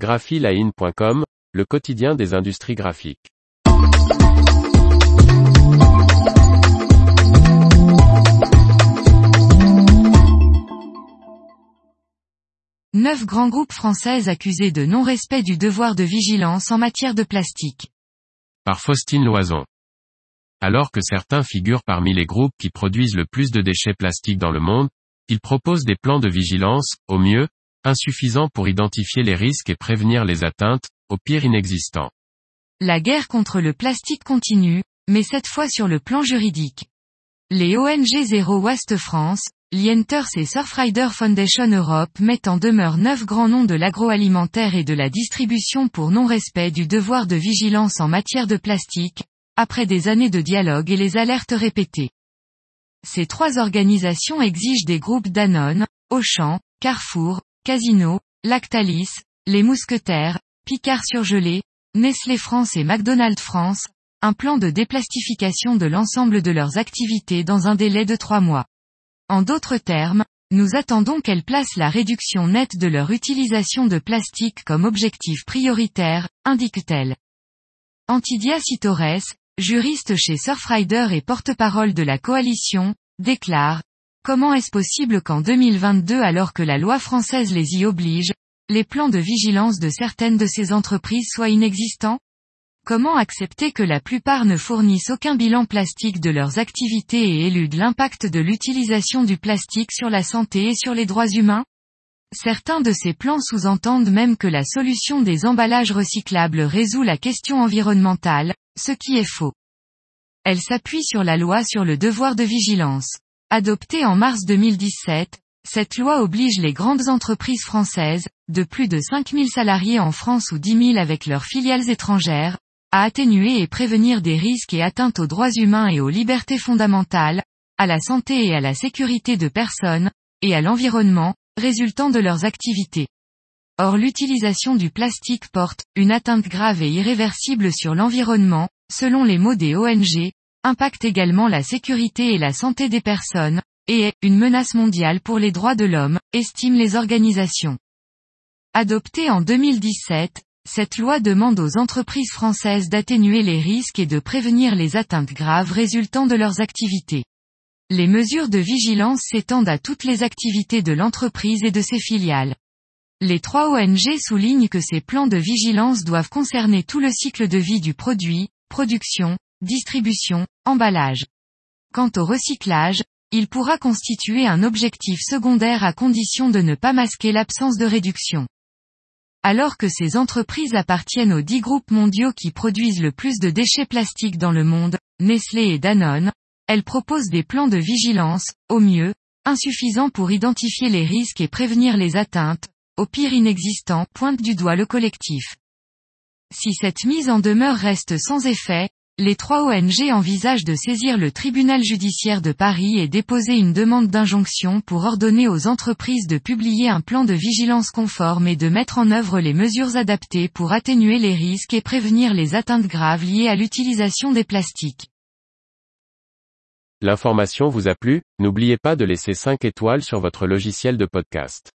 graphiline.com, le quotidien des industries graphiques. Neuf grands groupes français accusés de non-respect du devoir de vigilance en matière de plastique. Par Faustine Loison. Alors que certains figurent parmi les groupes qui produisent le plus de déchets plastiques dans le monde, ils proposent des plans de vigilance, au mieux, insuffisants pour identifier les risques et prévenir les atteintes, au pire inexistants. La guerre contre le plastique continue, mais cette fois sur le plan juridique. Les ONG Zero Waste France, Lienters et Surfrider Foundation Europe mettent en demeure neuf grands noms de l'agroalimentaire et de la distribution pour non-respect du devoir de vigilance en matière de plastique, après des années de dialogue et les alertes répétées. Ces trois organisations exigent des groupes Danone, Auchan, Carrefour, Casino, Lactalis, Les Mousquetaires, Picard Surgelé, Nestlé France et McDonald's France, un plan de déplastification de l'ensemble de leurs activités dans un délai de trois mois. En d'autres termes, nous attendons qu'elles placent la réduction nette de leur utilisation de plastique comme objectif prioritaire, indique-t-elle. Antidia Citores, juriste chez Surfrider et porte-parole de la coalition, déclare, Comment est-ce possible qu'en 2022 alors que la loi française les y oblige, les plans de vigilance de certaines de ces entreprises soient inexistants? Comment accepter que la plupart ne fournissent aucun bilan plastique de leurs activités et éludent l'impact de l'utilisation du plastique sur la santé et sur les droits humains? Certains de ces plans sous-entendent même que la solution des emballages recyclables résout la question environnementale, ce qui est faux. Elle s'appuie sur la loi sur le devoir de vigilance. Adoptée en mars 2017, cette loi oblige les grandes entreprises françaises, de plus de 5000 salariés en France ou 10 000 avec leurs filiales étrangères, à atténuer et prévenir des risques et atteintes aux droits humains et aux libertés fondamentales, à la santé et à la sécurité de personnes, et à l'environnement, résultant de leurs activités. Or l'utilisation du plastique porte, une atteinte grave et irréversible sur l'environnement, selon les mots des ONG, impacte également la sécurité et la santé des personnes, et est, une menace mondiale pour les droits de l'homme, estiment les organisations. Adoptée en 2017, cette loi demande aux entreprises françaises d'atténuer les risques et de prévenir les atteintes graves résultant de leurs activités. Les mesures de vigilance s'étendent à toutes les activités de l'entreprise et de ses filiales. Les trois ONG soulignent que ces plans de vigilance doivent concerner tout le cycle de vie du produit, production, distribution, emballage. Quant au recyclage, il pourra constituer un objectif secondaire à condition de ne pas masquer l'absence de réduction. Alors que ces entreprises appartiennent aux dix groupes mondiaux qui produisent le plus de déchets plastiques dans le monde, Nestlé et Danone, elles proposent des plans de vigilance, au mieux, insuffisants pour identifier les risques et prévenir les atteintes, au pire inexistant, pointe du doigt le collectif. Si cette mise en demeure reste sans effet, les trois ONG envisagent de saisir le tribunal judiciaire de Paris et déposer une demande d'injonction pour ordonner aux entreprises de publier un plan de vigilance conforme et de mettre en œuvre les mesures adaptées pour atténuer les risques et prévenir les atteintes graves liées à l'utilisation des plastiques. L'information vous a plu, n'oubliez pas de laisser 5 étoiles sur votre logiciel de podcast.